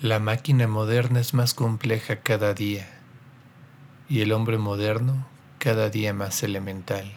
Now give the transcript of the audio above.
La máquina moderna es más compleja cada día y el hombre moderno cada día más elemental.